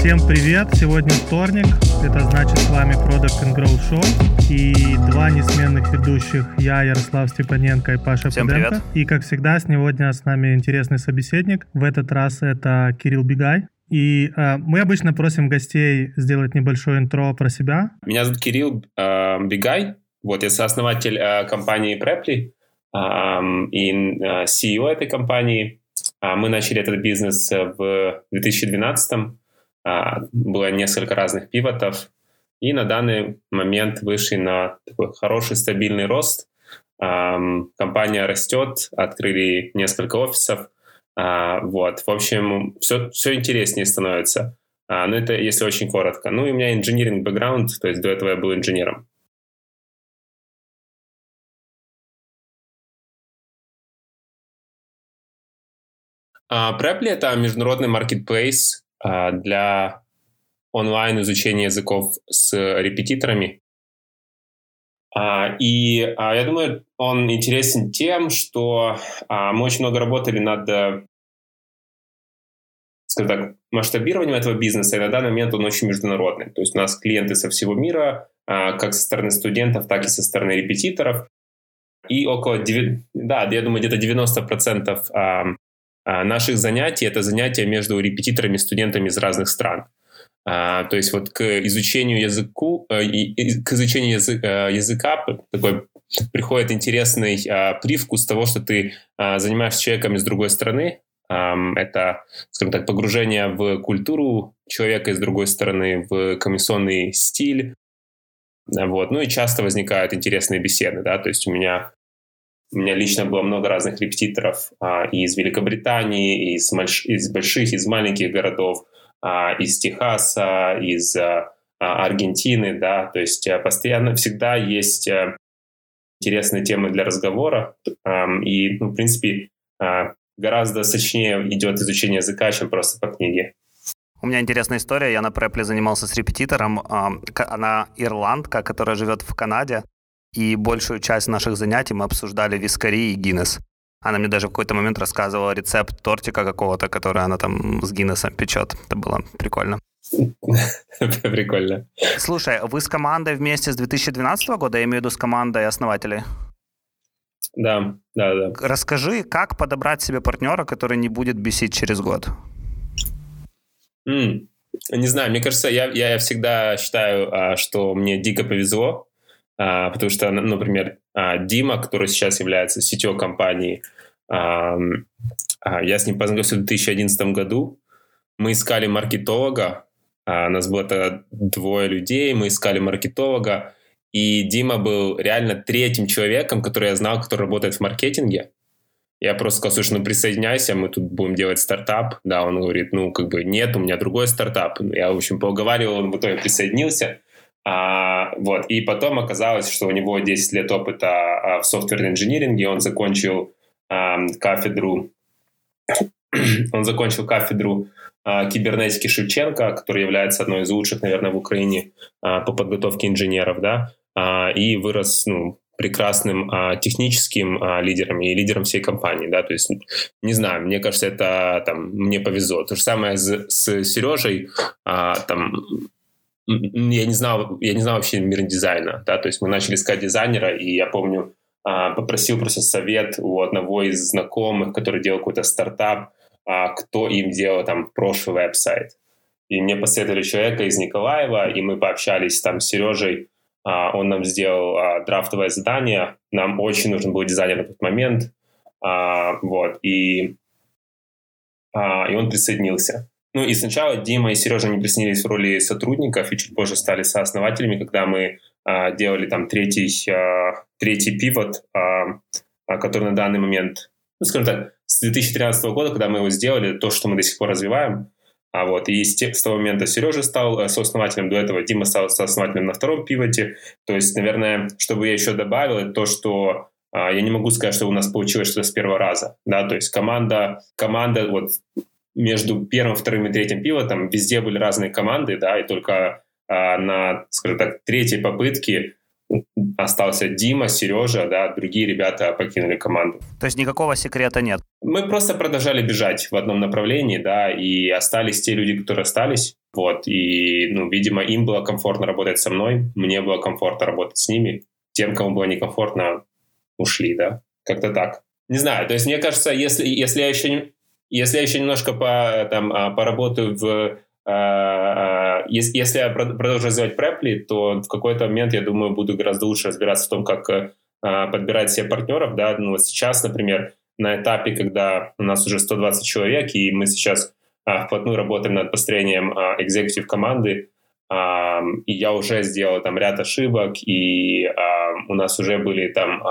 Всем привет! Сегодня вторник, это значит с вами Product and Grow Show и два несменных ведущих, я, Ярослав Степаненко и Паша Всем Пуденко. привет. И как всегда, сегодня с нами интересный собеседник. В этот раз это Кирилл Бегай. И э, мы обычно просим гостей сделать небольшое интро про себя. Меня зовут Кирилл э, Бегай, вот я сооснователь э, компании Preply э, и э, CEO этой компании. А мы начали этот бизнес в 2012 а, было несколько разных пивотов, и на данный момент вышли на такой хороший стабильный рост. Компания растет, открыли несколько офисов. А, вот, в общем, все, все интереснее становится. А, ну, это если очень коротко. Ну, и у меня инжиниринг бэкграунд, то есть до этого я был инженером. Preply — это международный маркетплейс а, для онлайн изучения языков с репетиторами. А, и я думаю, он интересен тем, что мы очень много работали над скажем так, масштабированием этого бизнеса, и на данный момент он очень международный. То есть у нас клиенты со всего мира, как со стороны студентов, так и со стороны репетиторов. И около, 9, да, я думаю, где-то 90% а, наших занятий это занятия между репетиторами и студентами из разных стран. А, то есть вот к изучению языку, э, к изучению э, языка такой приходит интересный а, привкус того, что ты занимаешься человеком из другой страны. Это, скажем так, погружение в культуру человека из другой стороны, в комиссионный стиль. Вот. Ну и часто возникают интересные беседы, да, то есть у меня у меня лично было много разных репетиторов а, из Великобритании, из, мальш... из больших, из маленьких городов, а, из Техаса, из а, а Аргентины, да, то есть а, постоянно всегда есть а, интересные темы для разговора, и, ну, в принципе, а, гораздо сочнее идет изучение языка, чем просто по книге. У меня интересная история. Я на препле занимался с репетитором. Она ирландка, которая живет в Канаде и большую часть наших занятий мы обсуждали вискари и Гиннес. Она мне даже в какой-то момент рассказывала рецепт тортика какого-то, который она там с Гиннесом печет. Это было прикольно. Прикольно. Слушай, вы с командой вместе с 2012 года, я имею в виду с командой основателей? Да, да, да. Расскажи, как подобрать себе партнера, который не будет бесить через год? Mm, не знаю, мне кажется, я, я всегда считаю, а, что мне дико повезло, потому что, например, а, Дима, который сейчас является сетевой компании, а, я с ним познакомился в 2011 году. Мы искали маркетолога, у нас было тогда двое людей, мы искали маркетолога, и Дима был реально третьим человеком, который я знал, который работает в маркетинге. Я просто сказал, слушай, ну присоединяйся, мы тут будем делать стартап. Да, он говорит, ну как бы нет, у меня другой стартап. Я, в общем, поуговаривал, он в итоге присоединился. А, вот. И потом оказалось, что у него 10 лет опыта а, в софтверном инжиниринге, он закончил а, кафедру он закончил кафедру а, кибернетики Шевченко, которая является одной из лучших, наверное, в Украине а, по подготовке инженеров, да, а, и вырос, ну, прекрасным а, техническим а, лидером и лидером всей компании, да, то есть, не знаю, мне кажется, это там мне повезло. То же самое с, с Сережей, а, там я не знал, я не знал вообще мир дизайна, да, то есть мы начали искать дизайнера, и я помню, а, попросил просто совет у одного из знакомых, который делал какой-то стартап, а, кто им делал там прошлый веб-сайт. И мне посоветовали человека из Николаева, и мы пообщались там с Сережей, а, он нам сделал драфтовое задание, нам очень нужен был дизайнер на тот момент, вот, и, и он присоединился. Ну и сначала Дима и Сережа не присоединились в роли сотрудников и чуть позже стали сооснователями, когда мы а, делали там третий, а, третий пивот, а, а, который на данный момент, ну скажем так, с 2013 года, когда мы его сделали, то, что мы до сих пор развиваем. А вот и с, с того момента Сережа стал э, сооснователем, до этого Дима стал сооснователем на втором пивоте. То есть, наверное, чтобы я еще добавил, это то, что а, я не могу сказать, что у нас получилось что-то с первого раза, да, то есть команда, команда вот между первым, вторым и третьим пивотом везде были разные команды, да, и только а, на, скажем так, третьей попытке остался Дима, Сережа, да, другие ребята покинули команду. То есть никакого секрета нет? Мы просто продолжали бежать в одном направлении, да, и остались те люди, которые остались, вот, и, ну, видимо, им было комфортно работать со мной, мне было комфортно работать с ними, тем, кому было некомфортно, ушли, да, как-то так. Не знаю, то есть мне кажется, если, если я еще, если я еще немножко по, там, а, поработаю в а, а, если я продолжу развивать препли, то в какой-то момент, я думаю, буду гораздо лучше разбираться в том, как подбирать себе партнеров. Да? Ну, вот сейчас, например, на этапе, когда у нас уже 120 человек, и мы сейчас вплотную работаем над построением экзекутив команды, и я уже сделал там ряд ошибок, и у нас уже были там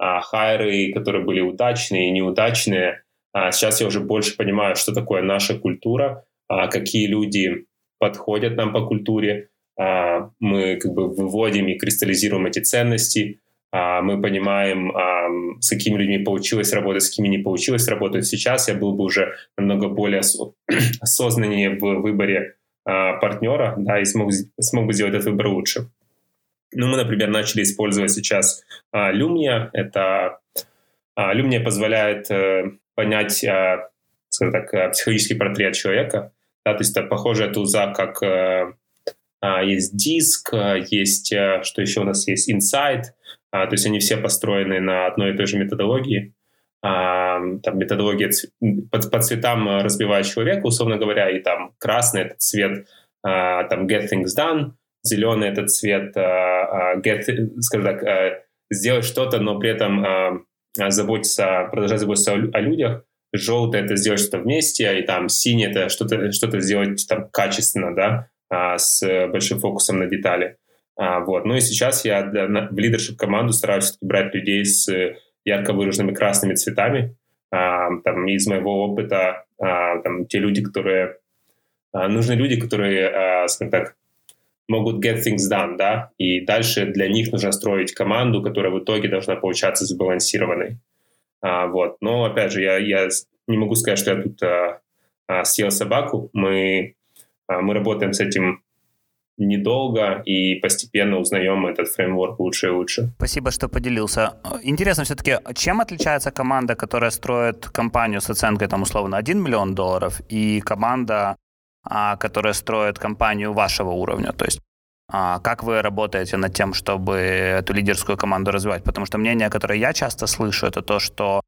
хайры, которые были удачные и неудачные. Сейчас я уже больше понимаю, что такое наша культура, а, какие люди подходят нам по культуре. А, мы как бы выводим и кристаллизируем эти ценности. А, мы понимаем, с какими людьми получилось работать, с какими не получилось работать. Сейчас я был бы уже намного более осознаннее в выборе партнера, да, и смог, смог бы сделать этот выбор лучше. Ну, мы, например, начали использовать сейчас Lumnia. Это Lumnia позволяет э, понять, скажем так, э, психологический портрет человека. Да, то есть это похожая туза, как э, а, есть диск, э, есть, э, что еще у нас есть, инсайт, а, то есть они все построены на одной и той же методологии. А, там методология по, цветам разбивает человека, условно говоря, и там красный этот цвет, там get things done, зеленый этот цвет get, скажем так, сделать что-то, но при этом заботиться, продолжать заботиться о, о людях, желтое это сделать что-то вместе, и там синий это что-то что сделать там качественно, да, а, с большим фокусом на детали. А, вот. Ну и сейчас я для, на, в лидершип команду стараюсь брать людей с ярко выраженными красными цветами. А, там из моего опыта а, там те люди, которые а, нужны люди, которые, а, скажем так, могут get things done, да, и дальше для них нужно строить команду, которая в итоге должна получаться сбалансированной. А, вот. Но, опять же, я, я не могу сказать, что я тут а, а, съел собаку. Мы, а, мы работаем с этим недолго и постепенно узнаем этот фреймворк лучше и лучше. Спасибо, что поделился. Интересно все-таки, чем отличается команда, которая строит компанию с оценкой, там, условно, 1 миллион долларов, и команда, а, которая строит компанию вашего уровня? То есть а, как вы работаете над тем, чтобы эту лидерскую команду развивать? Потому что мнение, которое я часто слышу, это то, что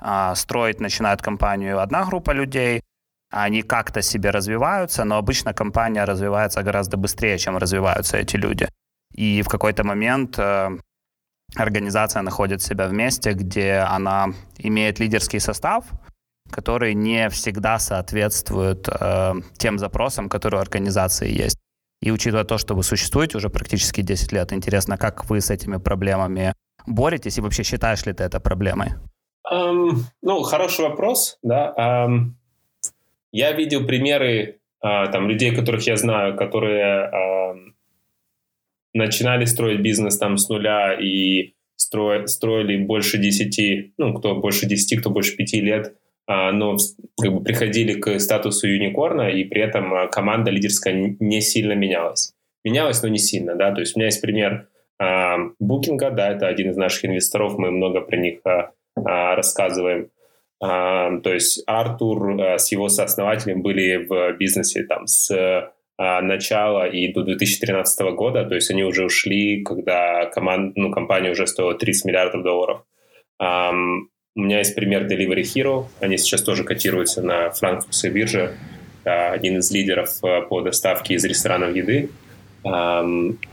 а, строить начинает компанию одна группа людей, они как-то себе развиваются, но обычно компания развивается гораздо быстрее, чем развиваются эти люди. И в какой-то момент э, организация находит себя в месте, где она имеет лидерский состав, который не всегда соответствует э, тем запросам, которые у организации есть. И учитывая то, что вы существуете уже практически 10 лет, интересно, как вы с этими проблемами боретесь и вообще считаешь ли ты это проблемой? Um, ну, хороший вопрос, да. Um, я видел примеры uh, там людей, которых я знаю, которые uh, начинали строить бизнес там с нуля и строили, больше 10, ну, кто больше 10, кто больше 5 лет, но как бы приходили к статусу юникорна, и при этом а, команда лидерская не сильно менялась. Менялась, но не сильно, да, то есть у меня есть пример Букинга, да, это один из наших инвесторов, мы много про них а, рассказываем. То есть Артур с его сооснователем были в бизнесе там с начала и до 2013 года, то есть они уже ушли, когда команд, ну, компания уже стоила 30 миллиардов долларов. У меня есть пример Delivery Hero. Они сейчас тоже котируются на франкфуртской бирже. Один из лидеров э, по доставке из ресторанов еды.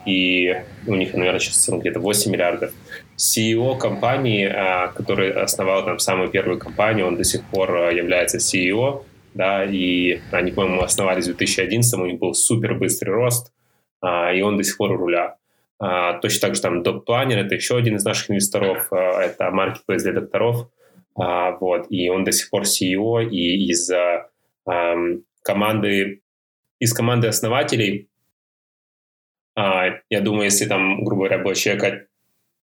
И у них, наверное, сейчас где-то 8 миллиардов. CEO компании, а, который основал там самую первую компанию, он до сих пор э, является CEO, да, и они, по-моему, основались в 2011, у них был супер быстрый рост, и он до сих пор у руля. А, точно так же там Dog Planner, это еще один из наших инвесторов, а, это marketplace для докторов, а, вот, и он до сих пор CEO, и из команды, из команды основателей, я думаю, если там, грубо говоря, было человека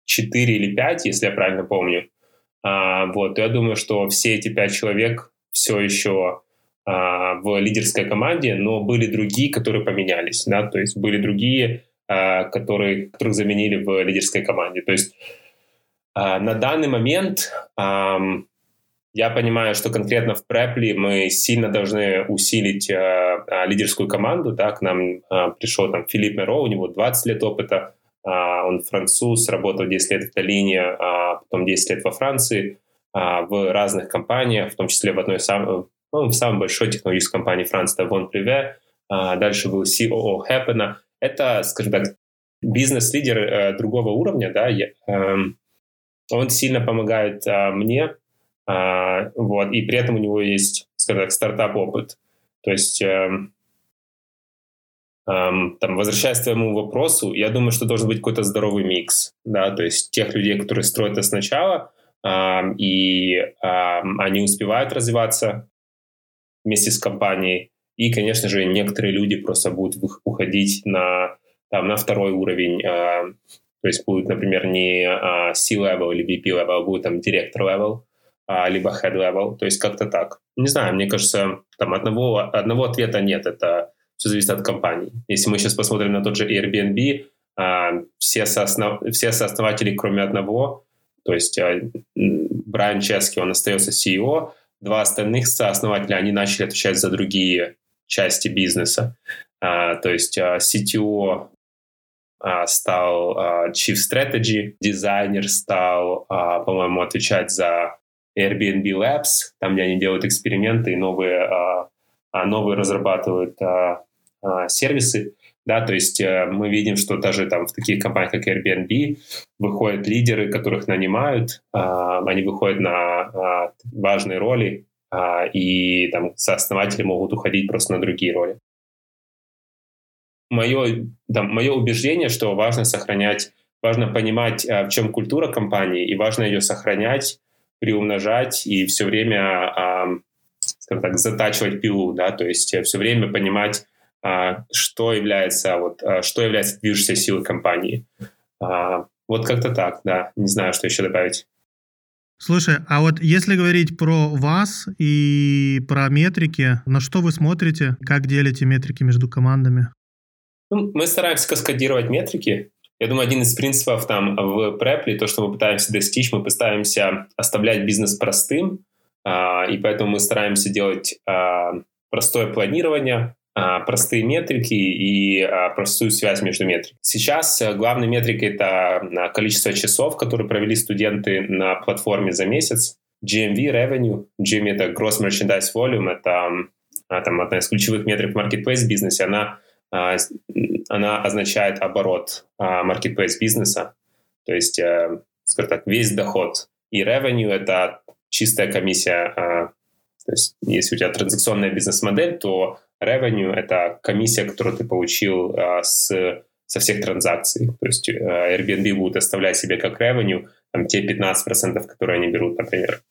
4 или 5, если я правильно помню, вот, я думаю, что все эти 5 человек все еще в лидерской команде, но были другие, которые поменялись, да, то есть были другие которые, которых заменили в лидерской команде. То есть на данный момент я понимаю, что конкретно в Препли мы сильно должны усилить лидерскую команду. Да, к нам пришел там Филипп Меро, у него 20 лет опыта, он француз, работал 10 лет в Таллине, потом 10 лет во Франции, в разных компаниях, в том числе в одной сам, ну, в самой большой технологической компании Франции, это Вон Приве, дальше был COO Happen. Это, скажем так, бизнес-лидер э, другого уровня, да, я, э, он сильно помогает э, мне, э, вот, и при этом у него есть, скажем так, стартап-опыт. То есть, э, э, там, возвращаясь к твоему вопросу, я думаю, что должен быть какой-то здоровый микс, да, то есть тех людей, которые строят это сначала, э, и э, они успевают развиваться вместе с компанией, и, конечно же, некоторые люди просто будут уходить на, там, на второй уровень, э, то есть будет, например, не э, C-level или VP-level, а будет там директор-level, э, либо head-level, то есть как-то так. Не знаю, мне кажется, там одного, одного ответа нет, это все зависит от компании. Если мы сейчас посмотрим на тот же Airbnb, э, все, сооснов... все сооснователи, кроме одного, то есть э, Брайан Чески, он остается CEO, два остальных сооснователя, они начали отвечать за другие части бизнеса. А, то есть а, CTO а, стал а, Chief Strategy, дизайнер стал, по-моему, отвечать за Airbnb Labs, там, где они делают эксперименты и новые, новые разрабатывают сервисы. Да, то есть э, мы видим, что даже там в таких компаниях, как Airbnb, выходят лидеры, которых нанимают, э, они выходят на э, важные роли, и там сооснователи могут уходить просто на другие роли. Мое, да, мое убеждение, что важно сохранять, важно понимать, а, в чем культура компании, и важно ее сохранять, приумножать и все время, а, скажем так, затачивать пилу, да, то есть все время понимать, что является, вот, что является движущей силой компании. Вот как-то так, да, не знаю, что еще добавить. Слушай, а вот если говорить про вас и про метрики, на что вы смотрите, как делите метрики между командами? Ну, мы стараемся каскадировать метрики. Я думаю, один из принципов там в Preply, то, что мы пытаемся достичь, мы пытаемся оставлять бизнес простым, а, и поэтому мы стараемся делать а, простое планирование, простые метрики и а, простую связь между метриками. Сейчас э, главной метрикой это а, количество часов, которые провели студенты на платформе за месяц. GMV, revenue. GMV — это Gross Merchandise Volume, это там, одна из ключевых метрик в marketplace бизнесе. Она, она означает оборот marketplace бизнеса, то есть, э, скажем так, весь доход. И revenue — это чистая комиссия. То есть, если у тебя транзакционная бизнес-модель, то revenue — это комиссия, которую ты получил а, с, со всех транзакций. То есть а, Airbnb будет оставлять себе как revenue там, те 15%, которые они берут, например.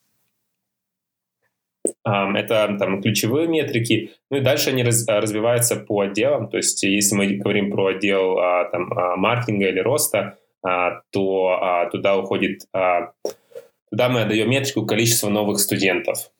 Um, это там ключевые метрики. Ну и дальше они раз, развиваются по отделам. То есть если мы говорим про отдел а, там, а, маркетинга или роста, а, то а, туда уходит... А, туда мы отдаем метрику количества новых студентов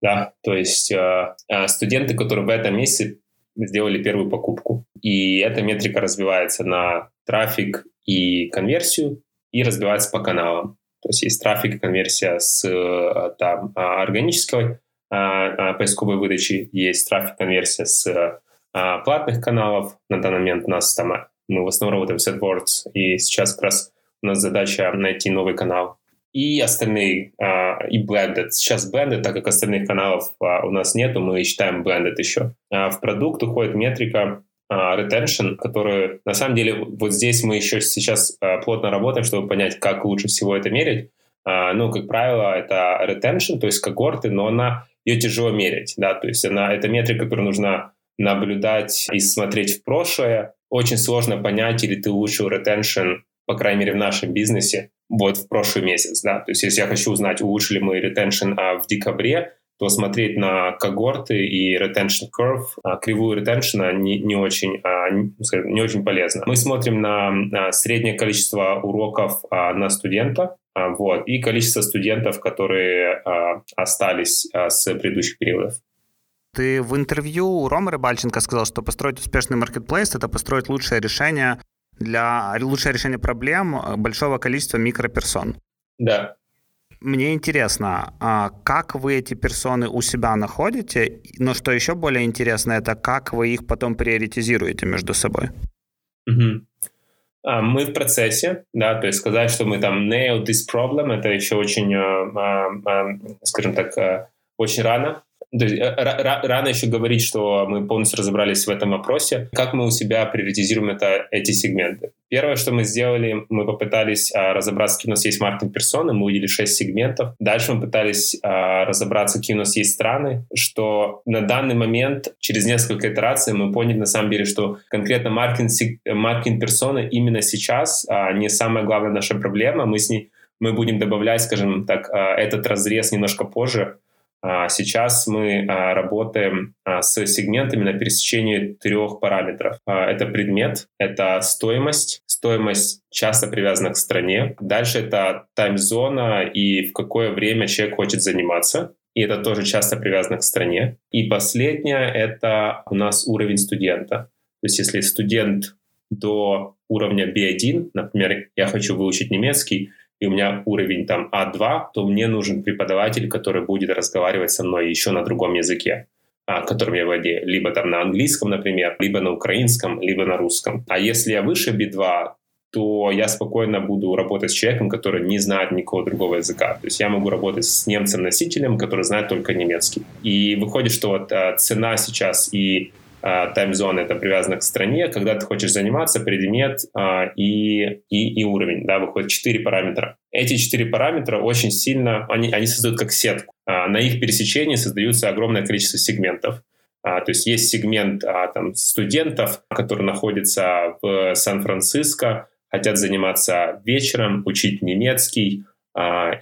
да, то есть э, э, студенты, которые в этом месяце сделали первую покупку. И эта метрика развивается на трафик и конверсию, и разбивается по каналам. То есть есть трафик и конверсия с э, там, а, органической а, а, поисковой выдачи, есть трафик конверсия с платных каналов. На данный момент у нас там мы в основном работаем с AdWords, и сейчас как раз у нас задача найти новый канал и остальные, а, и blended. Сейчас blended, так как остальных каналов а, у нас нету, мы считаем blended еще. А в продукт уходит метрика retention, которую, на самом деле, вот здесь мы еще сейчас плотно работаем, чтобы понять, как лучше всего это мерить. Ну, как правило, это retention, то есть когорты, но она, ее тяжело мерить, да, то есть она, это метрика, которую нужно наблюдать и смотреть в прошлое. Очень сложно понять, или ты улучшил retention, по крайней мере, в нашем бизнесе, вот в прошлый месяц, да, то есть если я хочу узнать, улучшили мы retention а, в декабре, то смотреть на когорты и retention curve, а, кривую retention не, не, очень, а, не, не очень полезно. Мы смотрим на, на среднее количество уроков а, на студента, а, вот, и количество студентов, которые а, остались а, с предыдущих периодов. Ты в интервью у Ромы Рыбальченко сказал, что построить успешный маркетплейс — это построить лучшее решение для лучшего решения проблем э, большого количества микроперсон. Да. Мне интересно, а как вы эти персоны у себя находите, но что еще более интересно, это как вы их потом приоритизируете между собой? Угу. Мы в процессе, да, то есть сказать, что мы там nail this problem, это еще очень, а, скажем так, очень рано. То есть, э, рано еще говорить, что мы полностью разобрались в этом вопросе. Как мы у себя приоритизируем это, эти сегменты? Первое, что мы сделали, мы попытались а, разобраться, какие у нас есть маркетинг персоны, мы увидели 6 сегментов. Дальше мы пытались а, разобраться, какие у нас есть страны, что на данный момент, через несколько итераций, мы поняли на самом деле, что конкретно маркетинг, маркетинг персоны именно сейчас а, не самая главная наша проблема. Мы с ней мы будем добавлять, скажем так, а, этот разрез немножко позже, сейчас мы а, работаем а, с сегментами на пересечении трех параметров. Это предмет, это стоимость, стоимость часто привязана к стране. Дальше это тайм-зона и в какое время человек хочет заниматься. И это тоже часто привязано к стране. И последнее — это у нас уровень студента. То есть если студент до уровня B1, например, я хочу выучить немецкий, и у меня уровень там А2, то мне нужен преподаватель, который будет разговаривать со мной еще на другом языке а, которым я владею, либо там на английском, например, либо на украинском, либо на русском. А если я выше B2, то я спокойно буду работать с человеком, который не знает никакого другого языка. То есть я могу работать с немцем-носителем, который знает только немецкий. И выходит, что вот а, цена сейчас и а, таймзона это привязано к стране, когда ты хочешь заниматься, предмет а, и, и, и уровень, да, выходит четыре параметра. Эти четыре параметра очень сильно, они, они создают как сетку. А, на их пересечении создаются огромное количество сегментов. То есть есть сегмент там, студентов, которые находятся в Сан-Франциско, хотят заниматься вечером, учить немецкий,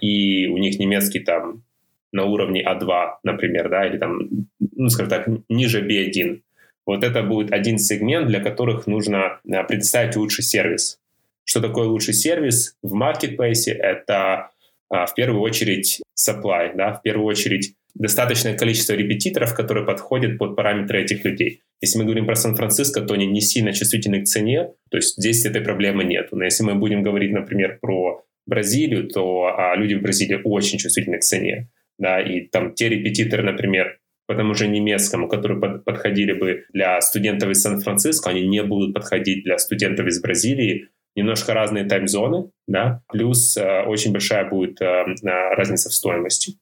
и у них немецкий там на уровне А2, например, да, или там, ну, скажем так, ниже B1. Вот это будет один сегмент, для которых нужно э, предоставить лучший сервис. Что такое лучший сервис в маркетплейсе? Это а, в первую очередь supply, да, в первую очередь достаточное количество репетиторов, которые подходят под параметры этих людей. Если мы говорим про Сан-Франциско, то они не сильно чувствительны к цене, то есть здесь этой проблемы нет. Но если мы будем говорить, например, про Бразилию, то а, люди в Бразилии очень чувствительны к цене. Да, и там те репетиторы, например, по тому же немецкому, которые под, подходили бы для студентов из Сан-Франциско, они не будут подходить для студентов из Бразилии. Немножко разные тайм-зоны, да, плюс э, очень большая будет э, разница в стоимости.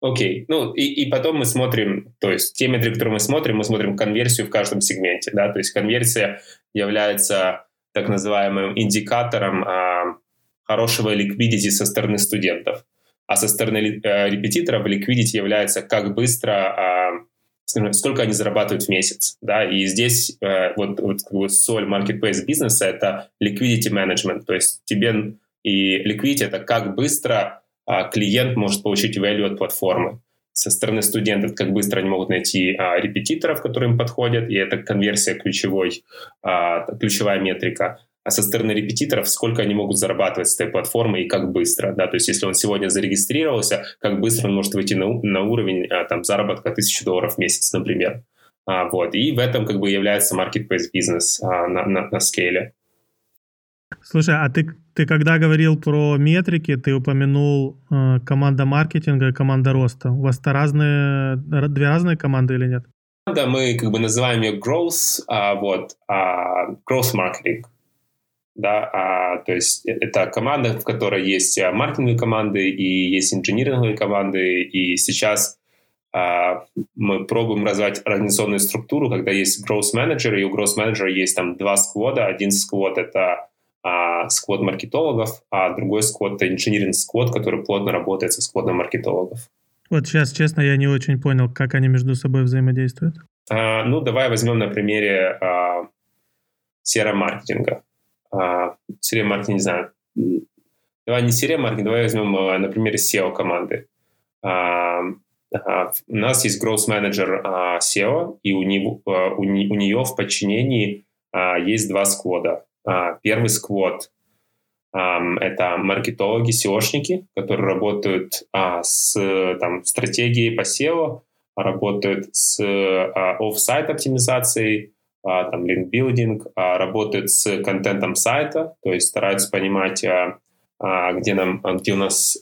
Окей, ну и, и потом мы смотрим, то есть те метрики, которые мы смотрим, мы смотрим конверсию в каждом сегменте, да, то есть конверсия является так называемым индикатором а, хорошего ликвидити со стороны студентов а со стороны э, репетиторов liquidity является как быстро, а, сколько они зарабатывают в месяц. Да? И здесь э, вот, вот как бы соль marketplace бизнеса — это liquidity management, то есть тебе и liquidity — это как быстро а, клиент может получить value от платформы. Со стороны студентов, как быстро они могут найти а, репетиторов, которые им подходят, и это конверсия ключевой, а, ключевая метрика а со стороны репетиторов, сколько они могут зарабатывать с этой платформы и как быстро. Да? То есть если он сегодня зарегистрировался, как быстро он может выйти на, на уровень а, там, заработка 1000 долларов в месяц, например. А, вот. И в этом как бы является marketplace бизнес а, на, на, на скейле. Слушай, а ты, ты когда говорил про метрики, ты упомянул э, команда маркетинга и команда роста. У вас-то разные, две разные команды или нет? Да, мы как бы называем ее growth, а, вот, а, growth marketing да, а, то есть э, это команда, в которой есть а, маркетинговые команды и есть инжиниринговые команды, и сейчас а, мы пробуем развивать организационную структуру, когда есть growth manager, и у growth manager есть там два сквода, один сквод — это а, сквод маркетологов, а другой сквод — это инжиниринг сквод, который плотно работает со скводом маркетологов. Вот сейчас, честно, я не очень понял, как они между собой взаимодействуют. А, ну, давай возьмем на примере а, CRM-маркетинга а, CRM-маркетинг, не знаю, давай не CRM-маркетинг, давай возьмем а, на примере SEO-команды. А, у нас есть growth manager а, SEO, и у, него, а, у, у нее в подчинении а, есть два сквода. Первый сквод это маркетологи, SEOшники, которые работают с там, стратегией по SEO, работают с офсайт оптимизацией, там линкбилдинг, а, работают с контентом сайта, то есть стараются понимать, а, где, нам, где у нас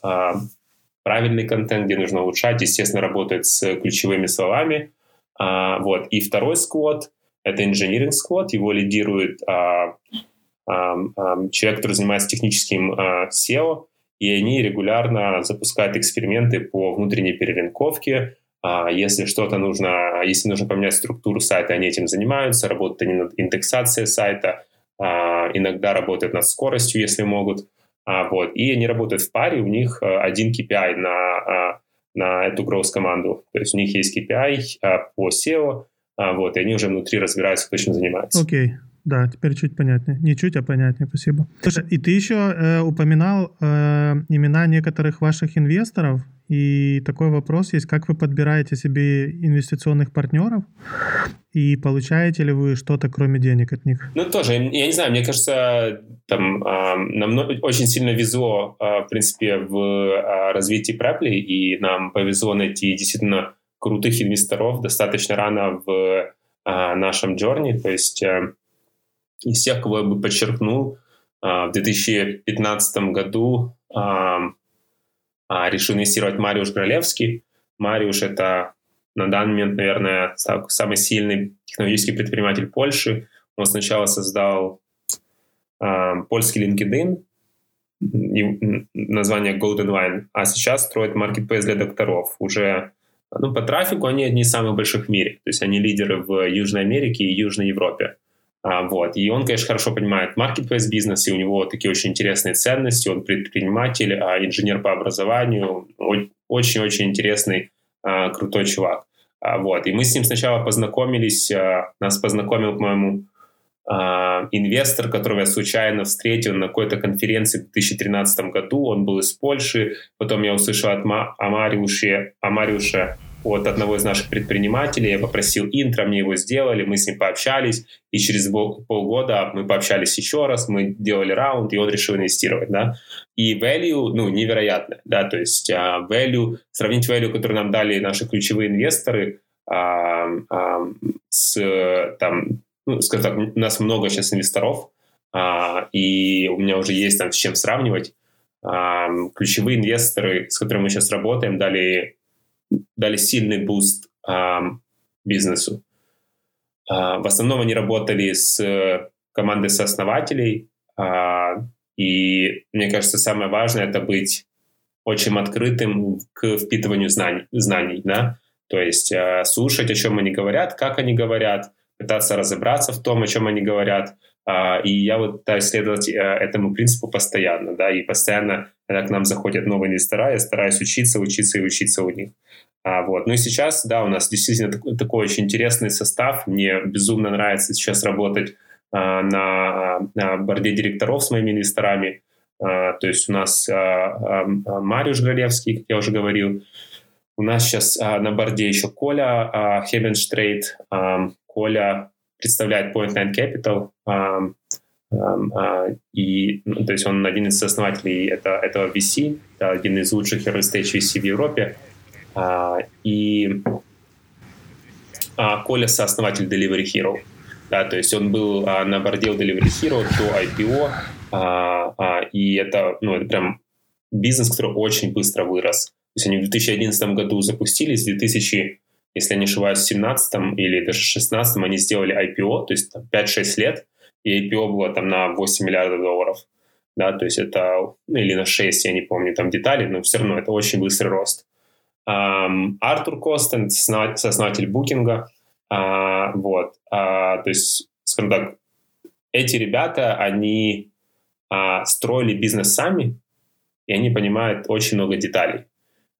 правильный контент, где нужно улучшать, естественно, работают с ключевыми словами. Вот. И второй сквот — это engineering squad, его лидирует человек, который занимается техническим SEO, и они регулярно запускают эксперименты по внутренней перелинковке, а если что-то нужно, если нужно поменять структуру сайта, они этим занимаются, работают они над индексацией сайта, а, иногда работают над скоростью, если могут. А, вот. И они работают в паре, у них один KPI на, на эту growth-команду. То есть у них есть KPI по SEO, вот, и они уже внутри разбираются, кто чем занимается. Окей. Okay. Да, теперь чуть понятнее. Не чуть, а понятнее, спасибо. Слушай, и ты еще э, упоминал э, имена некоторых ваших инвесторов. И такой вопрос есть, как вы подбираете себе инвестиционных партнеров и получаете ли вы что-то кроме денег от них? Ну, тоже, я не знаю, мне кажется, там э, нам очень сильно везло, э, в принципе, в э, развитии Preply, и нам повезло найти действительно крутых инвесторов достаточно рано в э, нашем джорни, то есть э, из тех, кого я бы подчеркнул, э, в 2015 году э, а, решил инвестировать Мариуш Гралевский. Мариуш — это на данный момент, наверное, самый сильный технологический предприниматель Польши. Он сначала создал польский LinkedIn, название Golden Line, а сейчас строит marketplace для докторов. Уже ну, по трафику они одни из самых больших в мире. То есть они лидеры в Южной Америке и Южной Европе. А, вот. И он, конечно, хорошо понимает marketplace бизнес, и у него такие очень интересные ценности. Он предприниматель, а инженер по образованию. Очень-очень интересный, а, крутой чувак. Вот. И мы с ним сначала познакомились, нас познакомил, по-моему, инвестор, которого я случайно встретил на какой-то конференции в 2013 году. Он был из Польши. Потом я услышал от Ма- о Мариуше от одного из наших предпринимателей. Я попросил интро, мне его сделали, мы с ним пообщались, и через полгода мы пообщались еще раз, мы делали раунд, и он решил инвестировать, да. И value, ну, невероятно, да, то есть uh, value, сравнить value, который нам дали наши ключевые инвесторы, uh, uh, с, там, ну, скажем так, у нас много сейчас инвесторов, uh, и у меня уже есть там с чем сравнивать. Uh, ключевые инвесторы, с которыми мы сейчас работаем, дали дали сильный boost э, бизнесу. Э, в основном они работали с командой сооснователей, э, и мне кажется, самое важное это быть очень открытым к впитыванию знаний, знаний да? то есть э, слушать, о чем они говорят, как они говорят, пытаться разобраться в том, о чем они говорят, Uh, и я вот пытаюсь следовать uh, этому принципу постоянно, да, и постоянно, когда к нам заходят новые инвестора, я стараюсь учиться, учиться и учиться у них. А, вот. Ну и сейчас, да, у нас действительно такой, такой очень интересный состав. Мне безумно нравится сейчас работать а, на, на борде директоров с моими инвесторами. А, то есть у нас а, а, Мариуш Гралевский, как я уже говорил. У нас сейчас а, на борде еще Коля а, Хебенштрейт. А, Коля представляет Point Nine Capital. А, и, ну, то есть он один из основателей это, этого VC, это один из лучших early stage VC в Европе. А, и а, Коля сооснователь Delivery Hero. Да, то есть он был а, на борде Delivery Hero до IPO, а, а, и это, ну, это прям бизнес, который очень быстро вырос. То есть они в 2011 году запустились, в 2000, если я не ошибаюсь, в 2017 или даже в 2016 они сделали IPO, то есть 5-6 лет, и IPO было там на 8 миллиардов долларов. Да, то есть это, ну, или на 6, я не помню там детали, но все равно это очень быстрый рост. Артур Костен, сооснователь Букинга. А, вот. А, то есть, скажем так, эти ребята, они а, строили бизнес сами, и они понимают очень много деталей.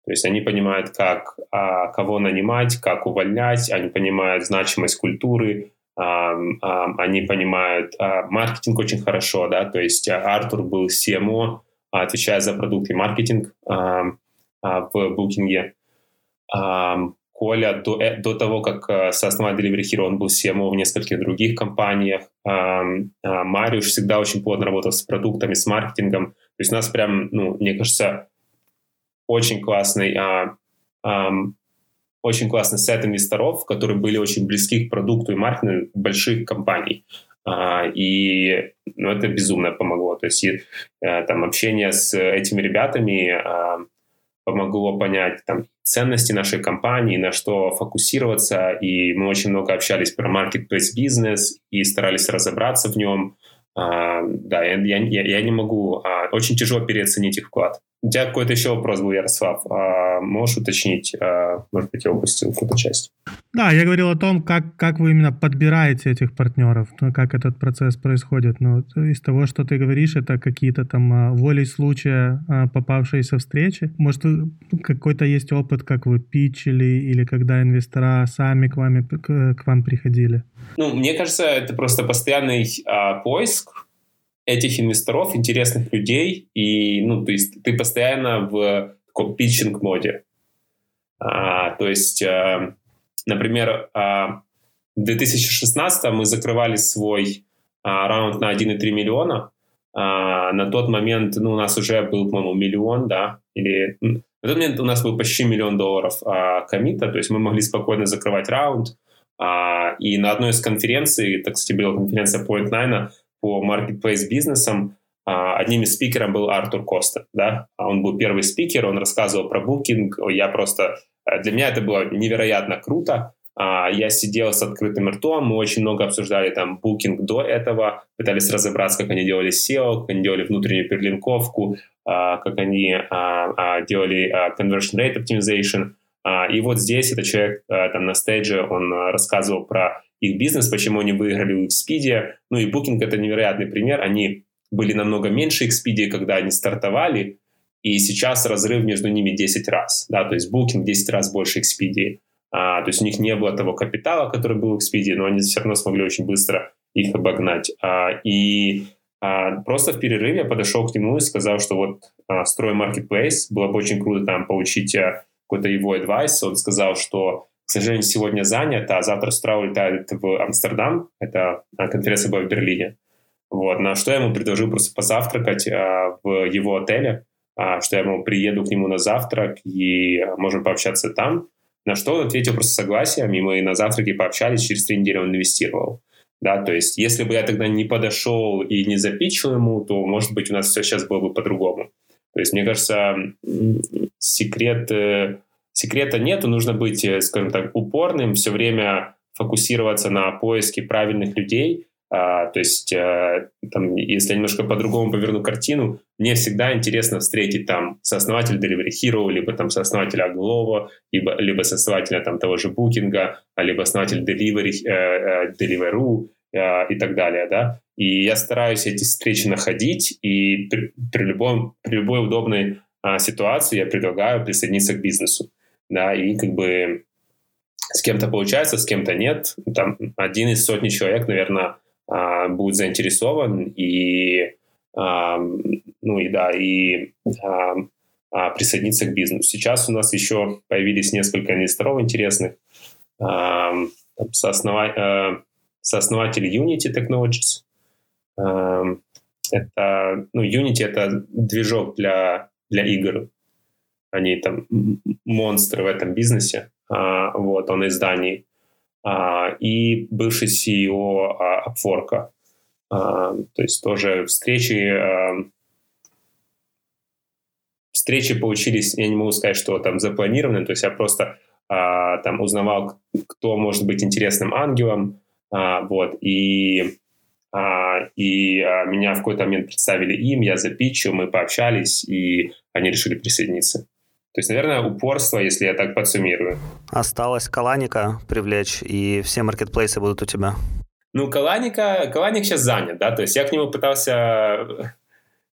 То есть они понимают, как а, кого нанимать, как увольнять, они понимают значимость культуры, они понимают а, маркетинг очень хорошо, да, то есть Артур был CMO, отвечая за продукт и маркетинг, а, а, в букинге. Коля до, э, до того, как соосновать Delivery Hero, он был CMO в нескольких других компаниях. Мариуш всегда очень плотно работал с продуктами, с маркетингом. То есть у нас прям, ну, мне кажется, очень классный очень классный сет инвесторов, которые были очень близки к продукту и маркетингу больших компаний. А, и ну, это безумно помогло. То есть и, э, там общение с этими ребятами а, помогло понять там, ценности нашей компании, на что фокусироваться. И мы очень много общались про marketplace бизнес и старались разобраться в нем. А, да, я, я, я не могу, а, очень тяжело переоценить их вклад. У тебя какой-то еще вопрос был, Ярослав. А, можешь уточнить? А, может быть, я упустил какую-то часть. Да, я говорил о том, как, как вы именно подбираете этих партнеров, ну, как этот процесс происходит. Ну, из того, что ты говоришь, это какие-то там а, волей случая а, попавшиеся встречи. Может, какой-то есть опыт, как вы питчили, или когда инвестора сами к, вами, к, к вам приходили? Ну, мне кажется, это просто постоянный а, поиск, этих инвесторов, интересных людей, и, ну, то есть ты постоянно в таком питчинг-моде. А, то есть, а, например, а, в 2016 мы закрывали свой а, раунд на 1,3 миллиона. А, на тот момент ну, у нас уже был, по-моему, миллион, да, или... На тот момент у нас был почти миллион долларов а, комита, то есть мы могли спокойно закрывать раунд. А, и на одной из конференций, так, кстати, была конференция Point Nine, по marketplace бизнесам, а, одним из спикеров был Артур Коста, да, а он был первый спикер, он рассказывал про Booking, я просто, э, для меня это было невероятно круто, я сидел с открытым ртом, мы очень много обсуждали там Booking до этого, пытались разобраться, как они делали SEO, как они делали внутреннюю перелинковку, как они делали conversion rate optimization, и вот здесь этот человек э, там на стейдже, он рассказывал про их бизнес, почему они выиграли у Expedia. Ну и Booking это невероятный пример. Они были намного меньше Expedia, когда они стартовали, и сейчас разрыв между ними 10 раз. Да, то есть Booking 10 раз больше Expedia. А, то есть у них не было того капитала, который был в Expedia, но они все равно смогли очень быстро их обогнать. А, и а, просто в перерыве я подошел к нему и сказал, что вот а, строй marketplace, было бы очень круто там получить а, какой-то его адвайс. Он сказал, что к сожалению, сегодня занят, а завтра с утра улетает в Амстердам. Это а, конференция была в Берлине. Вот, на что я ему предложил просто позавтракать а, в его отеле, а, что я ему приеду к нему на завтрак и можем пообщаться там. На что он ответил просто согласием, и мы на завтраке пообщались, через три недели он инвестировал. Да, то есть, если бы я тогда не подошел и не запичил ему, то, может быть, у нас все сейчас было бы по-другому. То есть, мне кажется, секрет э, Секрета нету, нужно быть, э, скажем так, упорным, все время фокусироваться на поиске правильных людей. А, то есть, а, там, если я немножко по-другому поверну картину, мне всегда интересно встретить там сооснователя Delivery Hero, либо там сооснователя Glovo, либо, либо сооснователя там того же Booking, либо основателя Delivery, э, э, и так далее, да. И я стараюсь эти встречи находить, и при, при, любом, при любой удобной э, ситуации я предлагаю присоединиться к бизнесу да, и как бы с кем-то получается, с кем-то нет. Там один из сотни человек, наверное, а, будет заинтересован и, а, ну и да, и а, присоединиться к бизнесу. Сейчас у нас еще появились несколько инвесторов интересных. Сооснователь, сооснователь Unity Technologies. Это, ну, Unity — это движок для, для игр они там монстры в этом бизнесе, а, вот, он из Дании, а, и бывший CEO а, Upwork, а, то есть тоже встречи, а, встречи получились, я не могу сказать, что там запланированы, то есть я просто а, там узнавал, кто может быть интересным ангелом, а, вот, и а, и а, меня в какой-то момент представили им, я запичил, мы пообщались, и они решили присоединиться. То есть, наверное, упорство, если я так подсуммирую. Осталось Каланика привлечь, и все маркетплейсы будут у тебя. Ну, Каланика, Каланик сейчас занят, да, то есть я к нему пытался...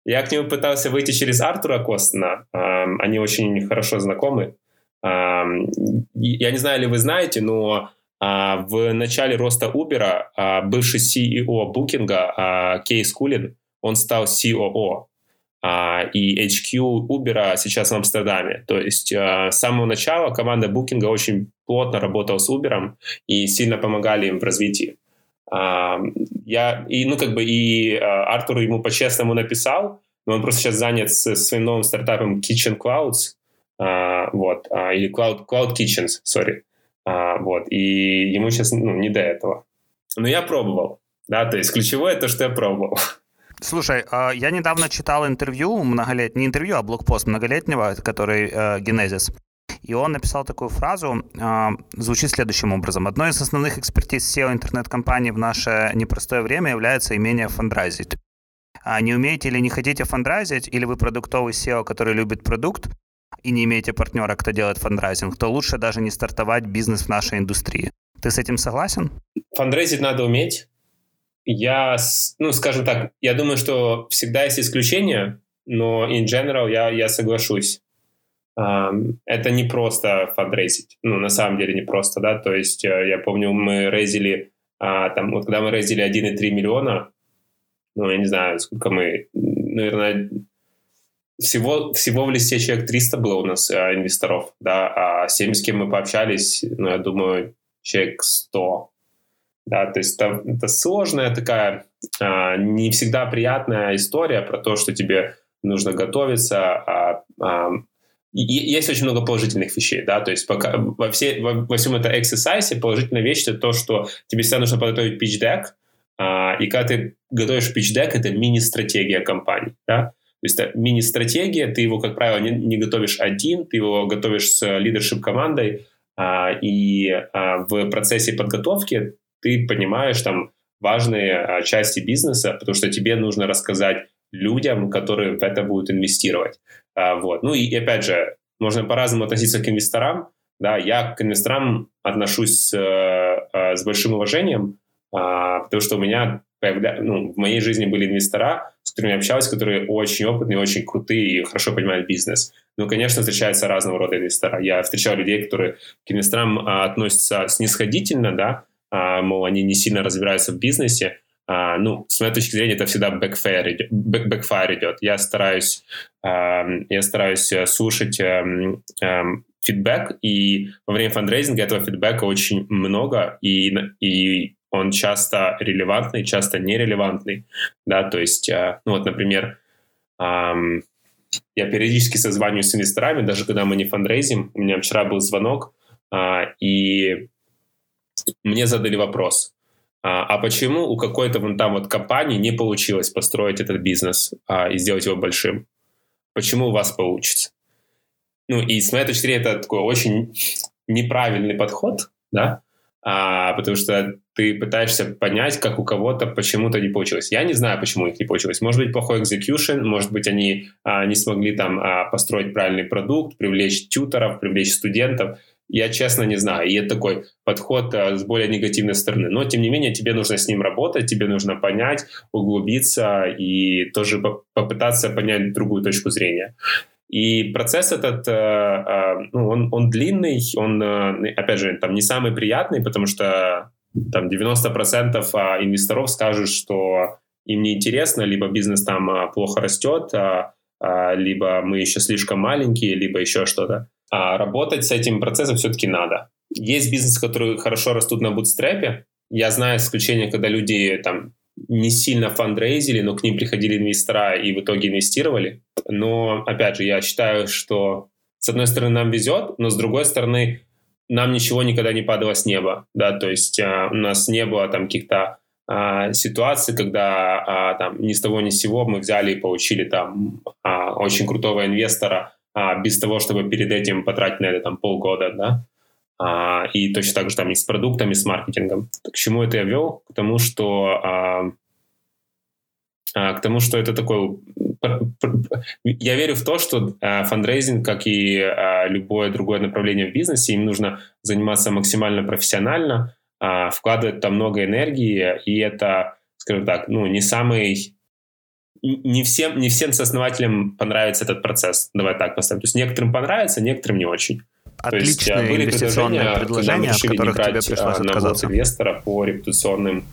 Я к нему пытался выйти через Артура Костена. Они очень хорошо знакомы. Я не знаю, ли вы знаете, но а, в начале роста Uber а, бывший CEO Букинга Кейс Кулин, он стал COO а, и HQ Uber сейчас в Амстердаме. То есть а, с самого начала команда Booking очень плотно работала с Uber и сильно помогали им в развитии. А, я, и, ну, как бы, и Артур ему по-честному написал, но он просто сейчас занят с своим новым стартапом Kitchen Clouds, а, вот, а, или Cloud, Cloud Kitchens, sorry, а, вот, и ему сейчас ну, не до этого. Но я пробовал, да, то есть ключевое то, что я пробовал. Слушай, а, я недавно читал интервью, многолет... не интервью, а блокпост многолетнего, который э, Генезис. И он написал такую фразу, э, звучит следующим образом. Одной из основных экспертиз SEO интернет-компаний в наше непростое время является умение фандрайзить. А не умеете или не хотите фандрайзить, или вы продуктовый SEO, который любит продукт, и не имеете партнера, кто делает фандрайзинг, то лучше даже не стартовать бизнес в нашей индустрии. Ты с этим согласен? Фандрайзить надо уметь. Я, ну, скажем так, я думаю, что всегда есть исключения, но in general я, я соглашусь. Это не просто фандрейзить. Ну, на самом деле не просто, да. То есть э, я помню, мы рейзили, а, там, вот когда мы рейзили 1,3 миллиона, ну, я не знаю, сколько мы, наверное, всего, всего в листе человек 300 было у нас а, инвесторов, да, а с теми, с кем мы пообщались, ну, я думаю, человек 100. Да, то есть это, это сложная такая, а, не всегда приятная история про то, что тебе нужно готовиться, а, а, и есть очень много положительных вещей, да, то есть пока, во, все, во, во всем этом exercise положительная вещь это то, что тебе всегда нужно подготовить pitch deck, а, и когда ты готовишь pitch deck, это мини-стратегия компании, да, то есть это мини-стратегия, ты его, как правило, не, не готовишь один, ты его готовишь с лидершип командой, а, и а, в процессе подготовки ты понимаешь там важные а, части бизнеса, потому что тебе нужно рассказать людям, которые в это будут инвестировать. А, вот. Ну и, опять же, можно по-разному относиться к инвесторам. Да, я к инвесторам отношусь э, э, с большим уважением, э, потому что у меня ну, в моей жизни были инвестора, с которыми я общался, которые очень опытные, очень крутые и хорошо понимают бизнес. Ну, конечно, встречаются разного рода инвестора. Я встречал людей, которые к инвесторам а, относятся снисходительно, да, а, мол, они не сильно разбираются в бизнесе. А, ну, с моей точки зрения, это всегда backfire идет. Backfire идет. Я стараюсь, а, я стараюсь э, слушать а, а, фидбэк, и во время фандрейзинга этого фидбэка очень много, и, и он часто релевантный, часто нерелевантный, да, то есть, э, ну вот, например, я периодически созваниваюсь с инвесторами, даже когда мы не фандрейзим, у меня вчера был звонок, э, и мне задали вопрос, а, а почему у какой-то вон там вот компании не получилось построить этот бизнес а, и сделать его большим? Почему у вас получится? Ну, и с моей точки зрения, это такой очень неправильный подход, да, а, потому что ты пытаешься понять, как у кого-то почему-то не получилось. Я не знаю, почему их не получилось. Может быть, плохой execution, может быть, они а, не смогли там а, построить правильный продукт, привлечь тьюторов, привлечь студентов. Я честно не знаю. И это такой подход а, с более негативной стороны. Но, тем не менее, тебе нужно с ним работать, тебе нужно понять, углубиться и тоже попытаться понять другую точку зрения. И процесс этот, э, э, ну, он, он длинный, он, э, опять же, там не самый приятный, потому что там 90% а, инвесторов скажут, что им не интересно, либо бизнес там плохо растет, либо мы еще слишком маленькие, либо еще что-то. А работать с этим процессом все-таки надо. Есть бизнесы, которые хорошо растут на бутстрепе. Я знаю исключения, когда люди там не сильно фандрейзили, но к ним приходили инвестора и в итоге инвестировали. Но, опять же, я считаю, что с одной стороны нам везет, но с другой стороны нам ничего никогда не падало с неба, да, то есть а, у нас не было там каких-то а, ситуаций, когда а, там ни с того ни с сего мы взяли и получили там а, очень крутого инвестора а, без того, чтобы перед этим потратить на это там полгода, да, а, и точно так же там и с продуктами, и с маркетингом. К чему это я вел? К тому, что а, а, к тому, что это такой... Я верю в то, что а, фандрейзинг, как и а, любое другое направление в бизнесе, им нужно заниматься максимально профессионально, а, вкладывать там много энергии, и это, скажем так, ну, не самый не всем, не всем сооснователям понравится этот процесс. Давай так поставим. То есть некоторым понравится, некоторым не очень. Отличные То есть, были инвестиционные предложения, предложения от которых тебе пришлось отказаться. инвестора по репутационным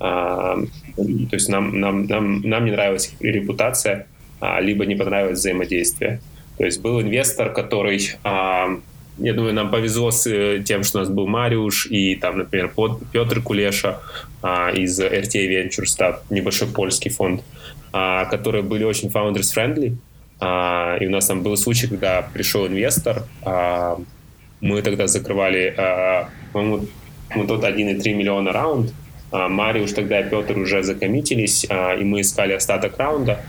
а, то есть нам, нам, нам, нам не нравилась репутация, а, либо не понравилось взаимодействие. То есть был инвестор, который, а, я думаю, нам повезло с э, тем, что у нас был Мариуш и там, например, Петр Кулеша а, из RTA Ventures, да, небольшой польский фонд, а, которые были очень founders-friendly, А, и у нас там был случай, когда пришел инвестор, а, мы тогда закрывали, а, по-моему, мы тот 1,3 миллиона раунд, а, Мариуш тогда и Петр уже закоммитились, а, и мы искали остаток раунда,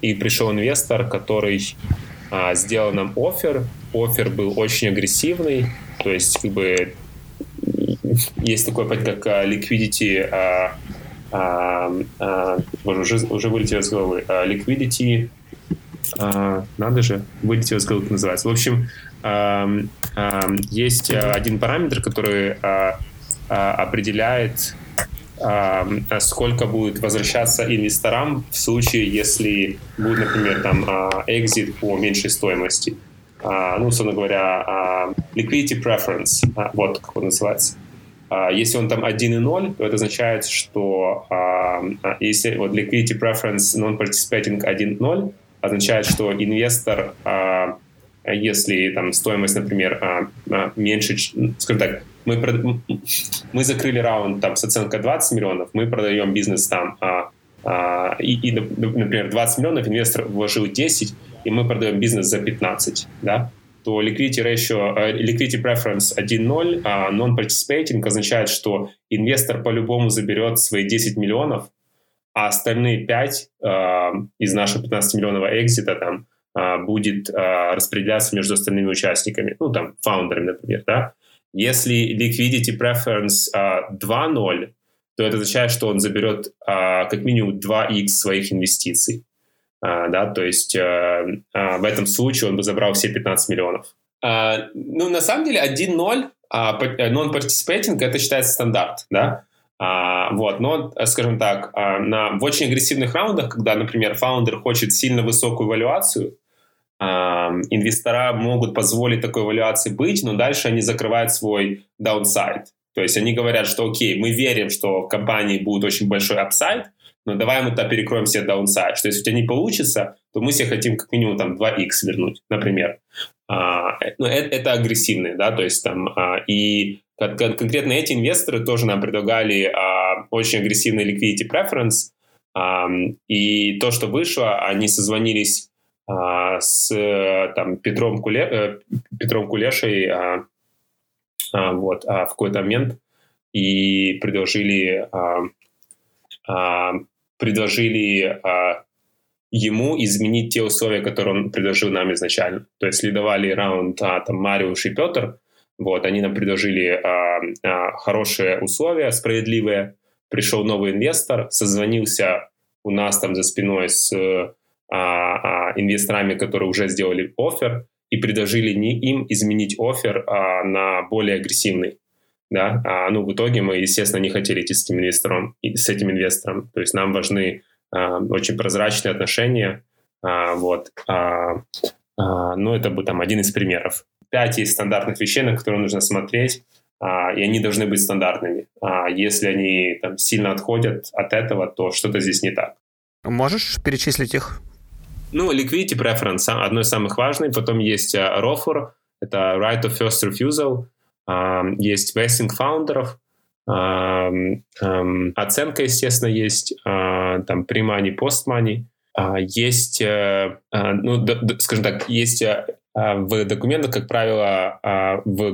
и пришел инвестор, который сделал нам офер, офер был очень агрессивный, то есть как бы есть такое понятие, как liquidity, боже, уже, уже вылетело из головы, а, liquidity, а, надо же, вылетело из головы, как называется. В общем, а, а, есть один параметр, который а, а, определяет, а, сколько будет возвращаться инвесторам в случае, если будет, например, там а, exit по меньшей стоимости. А, ну, условно говоря, а, liquidity preference, а, вот как он называется. А, если он там 1,0, то это означает, что а, если вот liquidity preference non-participating 1,0, означает, что инвестор, а, если там стоимость, например, меньше, скажем так, мы, мы закрыли раунд там с оценкой 20 миллионов, мы продаем бизнес там, и, и, например, 20 миллионов инвестор вложил 10, и мы продаем бизнес за 15, да, то liquidity ratio, uh, liquidity preference 1.0, а non-participating означает, что инвестор по-любому заберет свои 10 миллионов, а остальные 5 uh, а, из нашего 15-миллионного экзита там uh, будет uh, распределяться между остальными участниками, ну, там, фаундерами, например, да. Если liquidity preference uh, 2.0, то это означает, что он заберет uh, как минимум 2x своих инвестиций. А, да, то есть а, а, в этом случае он бы забрал все 15 миллионов. ну, на самом деле 1-0 non-participating это считается стандарт, да, а, вот, но, скажем так, на, в очень агрессивных раундах, когда, например, фаундер хочет сильно высокую валюацию, а, инвестора могут позволить такой валюации быть, но дальше они закрывают свой downside. То есть они говорят, что окей, мы верим, что в компании будет очень большой upside, но давай мы-то перекроем себе downside, что если у тебя не получится, то мы себе хотим как минимум там 2x вернуть, например. А, ну, это, это агрессивные, да, то есть там, а, и конкретно эти инвесторы тоже нам предлагали а, очень агрессивный liquidity preference, а, и то, что вышло, они созвонились а, с там, Петром, Куле, э, Петром Кулешей а, а, вот, а, в какой-то момент и предложили а, а, предложили а, ему изменить те условия, которые он предложил нам изначально. То есть лидовали раунд а, там Мариуш и Петр, вот, они нам предложили а, а, хорошие условия, справедливые. Пришел новый инвестор, созвонился у нас там за спиной с а, а, инвесторами, которые уже сделали офер, и предложили не им изменить офер а, на более агрессивный да, а, ну, в итоге мы, естественно, не хотели идти с этим инвестором, с этим инвестором, то есть нам важны а, очень прозрачные отношения, а, вот, а, а, ну, это бы там один из примеров. Пять есть стандартных вещей, на которые нужно смотреть, а, и они должны быть стандартными. А если они там сильно отходят от этого, то что-то здесь не так. Можешь перечислить их? Ну, liquidity preference одно из самых важных. Потом есть uh, ROFR, это right of first refusal есть вестинг фаундеров, оценка, естественно, есть, а, там, pre-money, post-money, а, есть, э, а, ну, скажем так, есть э, в документах, как правило, в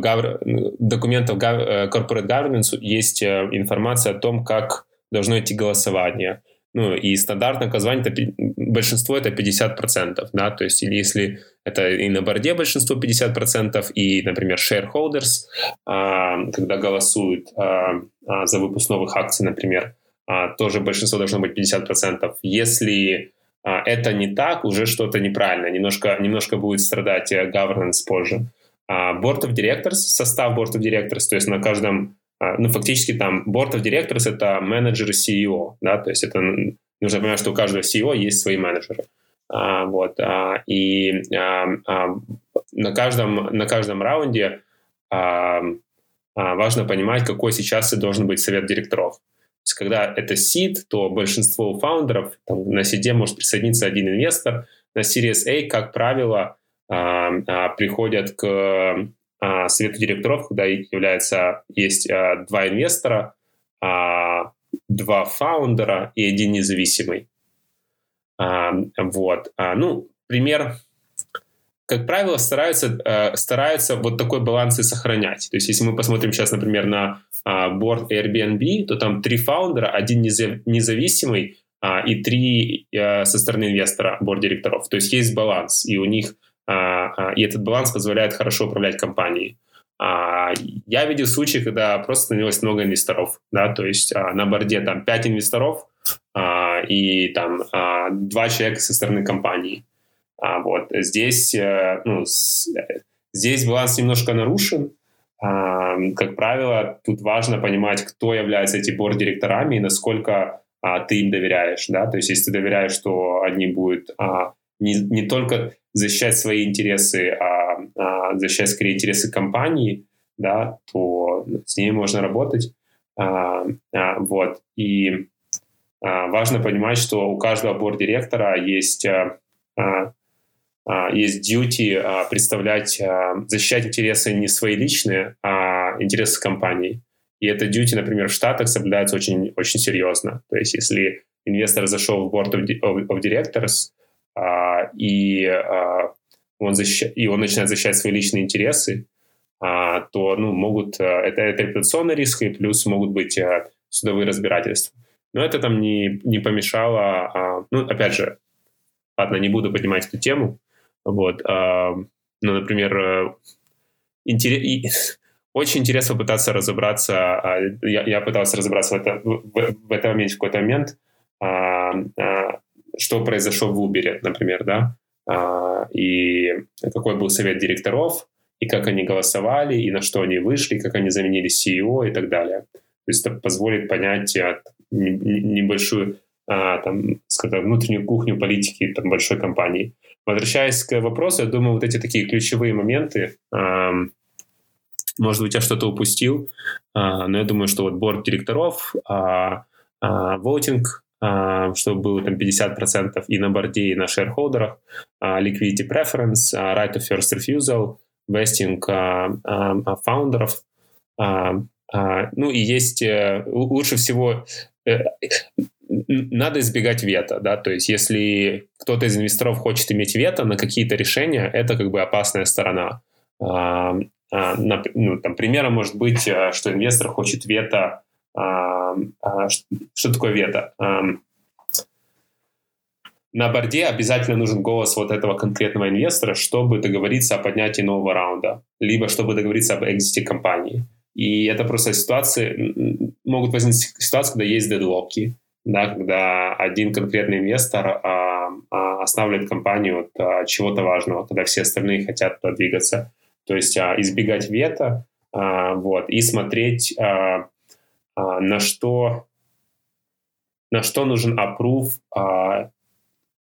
документах э, corporate governance есть информация о том, как должно идти голосование. Ну, и стандартное наказание, это, большинство это 50%, да, то есть или если это и на борде большинство 50%, и, например, shareholders, а, когда голосуют а, а, за выпуск новых акций, например, тоже большинство должно быть 50%. Если это не так, уже что-то неправильно, немножко, немножко будет страдать э, governance позже. Board of Directors, состав Board of Directors, то есть на каждом ну, фактически там Board of Directors — это менеджеры CEO, да, то есть это нужно понимать, что у каждого CEO есть свои менеджеры. А, вот, а, и а, а, на, каждом, на каждом раунде а, а, важно понимать, какой сейчас и должен быть совет директоров. То есть, когда это сид, то большинство фаундеров, там, на сиде может присоединиться один инвестор, на Series A, как правило, а, а, приходят к а, совету директоров, когда является, есть а, два инвестора, а, два фаундера и один независимый. А, вот. А, ну, пример как правило, стараются, э, стараются вот такой баланс и сохранять. То есть, если мы посмотрим сейчас, например, на э, борт Airbnb, то там три фаундера, один независимый э, и три э, со стороны инвестора, борт директоров. То есть, есть баланс, и у них э, и этот баланс позволяет хорошо управлять компанией. А, я видел случаи, когда просто становилось много инвесторов, да, то есть а, на борде там пять инвесторов а, и там а, два человека со стороны компании. А, вот здесь, а, ну, с, здесь баланс немножко нарушен. А, как правило, тут важно понимать, кто является этими борд-директорами и насколько а, ты им доверяешь, да, то есть если ты доверяешь, что они будут а, не, не только защищать свои интересы, а защищать скорее интересы компании, да, то с ней можно работать. А, а, вот. И важно понимать, что у каждого борд-директора есть, есть duty представлять, защищать интересы не свои личные, а интересы компании. И это duty, например, в Штатах соблюдается очень, очень серьезно. То есть если инвестор зашел в board of, of directors, и, он защищ... и он начинает защищать свои личные интересы, а, то ну, могут... А, это, это репутационный риск, и плюс могут быть а, судовые разбирательства. Но это там не, не помешало... А, ну, опять же, ладно, не буду поднимать эту тему. Вот. А, ну, например, э, интерес... очень интересно пытаться разобраться... А, я, я пытался разобраться в, это, в, в этом моменте в какой-то момент, а, а, что произошло в Uber, например, да, и какой был совет директоров, и как они голосовали, и на что они вышли, как они заменили CEO и так далее. То есть это позволит понять а, небольшую, а, там, скажем, внутреннюю кухню политики там, большой компании. Возвращаясь к вопросу, я думаю, вот эти такие ключевые моменты, а, может быть, я что-то упустил, а, но я думаю, что вот борт директоров, а, а, а, чтобы было там 50% и на борде, и на шерхолдерах, а, liquidity preference, а, right of first refusal, vesting фаундеров. Ну и есть э, лучше всего э, надо избегать вето, да, то есть если кто-то из инвесторов хочет иметь вето на какие-то решения, это как бы опасная сторона. Ну, там, примером может быть, э, что инвестор хочет вето а, что такое вето? На борде обязательно нужен голос вот этого конкретного инвестора, чтобы договориться о поднятии нового раунда, либо чтобы договориться об экзите компании. И это просто ситуации, могут возникнуть ситуации, когда есть дедлоки, да, когда один конкретный инвестор а, а, останавливает компанию от а, чего-то важного, когда все остальные хотят туда двигаться. То есть а, избегать вето а, вот, и смотреть, а, а, на что на что нужен approve а,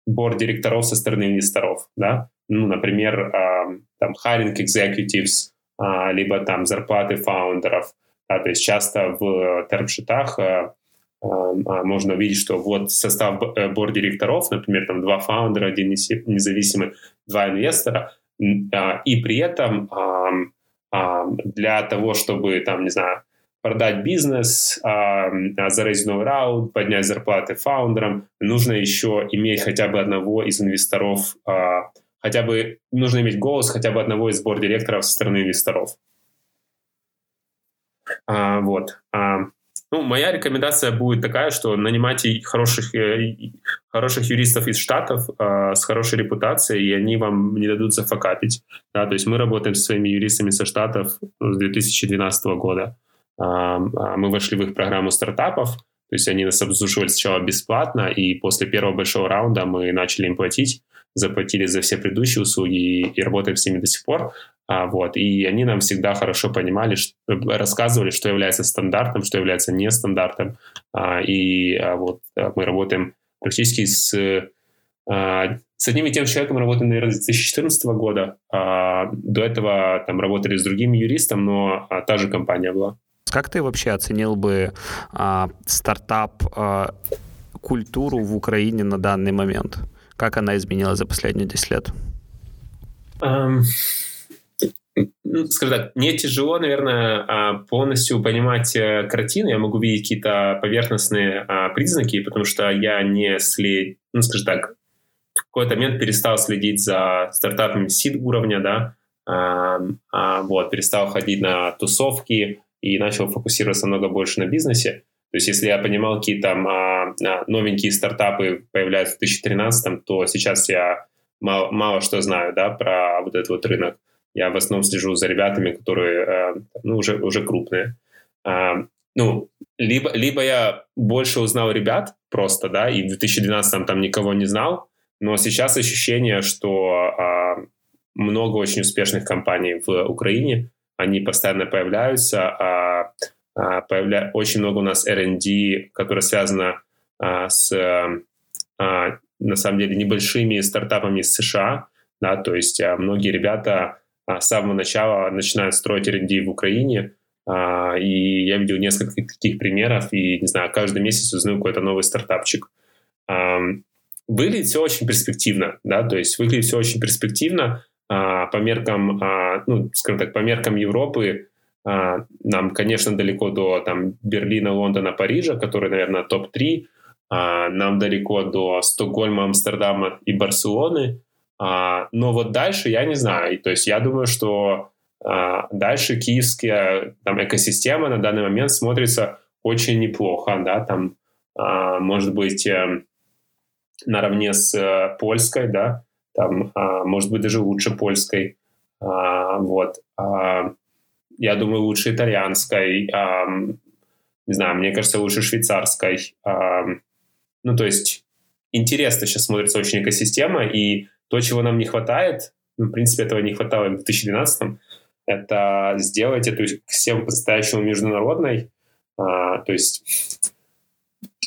директоров со стороны инвесторов, да, ну, например, а, там hiring executives, а, либо там зарплаты фаундеров, да, то есть часто в термшитах можно увидеть, что вот состав э, борт директоров, например, там два фаундера, один независимый, два инвестора, и при этом для того, чтобы там, не знаю, продать бизнес, а, зарейзить новый раунд, поднять зарплаты фаундерам, нужно еще иметь хотя бы одного из инвесторов, а, хотя бы нужно иметь голос хотя бы одного из борд-директоров со стороны инвесторов. А, вот. А, ну, моя рекомендация будет такая, что нанимайте хороших, э, хороших юристов из Штатов э, с хорошей репутацией, и они вам не дадут зафакапить. Да, то есть мы работаем со своими юристами со Штатов с 2012 года. А, мы вошли в их программу стартапов, то есть они нас обслуживали сначала бесплатно, и после первого большого раунда мы начали им платить, заплатили за все предыдущие услуги и, и работаем с ними до сих пор. А, вот, и они нам всегда хорошо понимали, что, рассказывали, что является стандартом, что является нестандартом. А, и а, вот а, мы работаем практически с, а, с одним и тем человеком, работаем, наверное, с 2014 года. До этого там работали с другим юристом, но та же компания была. Как ты вообще оценил бы а, стартап а, культуру в Украине на данный момент? Как она изменилась за последние 10 лет? Um, скажем так, мне тяжело, наверное, а, полностью понимать э, картину. Я могу видеть какие-то поверхностные а, признаки, потому что я не след... Ну, скажем так, в какой-то момент перестал следить за стартапами сид уровня, да, а, а, вот, перестал ходить на тусовки и начал фокусироваться много больше на бизнесе. То есть если я понимал, какие там а, а новенькие стартапы появляются в 2013, то сейчас я мало, мало что знаю, да, про вот этот вот рынок. Я в основном слежу за ребятами, которые, э, ну, уже, уже крупные. А, ну, либо, либо я больше узнал ребят просто, да, и в 2012 там никого не знал, но сейчас ощущение, что а, много очень успешных компаний в Украине, они постоянно появляются, а, а, появля... очень много у нас R&D, которое связано а, с, а, на самом деле, небольшими стартапами из США, да, то есть а, многие ребята а, с самого начала начинают строить R&D в Украине, а, и я видел несколько таких примеров, и, не знаю, каждый месяц узнаю какой-то новый стартапчик. А, выглядит все очень перспективно, да, то есть выглядит все очень перспективно по меркам, а, ну, скажем так, по меркам Европы, а, нам, конечно, далеко до там Берлина, Лондона, Парижа, которые, наверное, топ-3, а, нам далеко до Стокгольма, Амстердама и Барселоны, а, но вот дальше я не знаю, то есть я думаю, что а, дальше киевская там, экосистема на данный момент смотрится очень неплохо, да, там, а, может быть, э, наравне с э, польской, да, там, а, может быть, даже лучше польской, вот. Я думаю, лучше итальянской, не знаю, мне кажется, лучше швейцарской. Ну, то есть интересно сейчас смотрится очень экосистема, и то, чего нам не хватает, ну, в принципе, этого не хватало в 2012 это сделать эту систему по-настоящему международной. А, то есть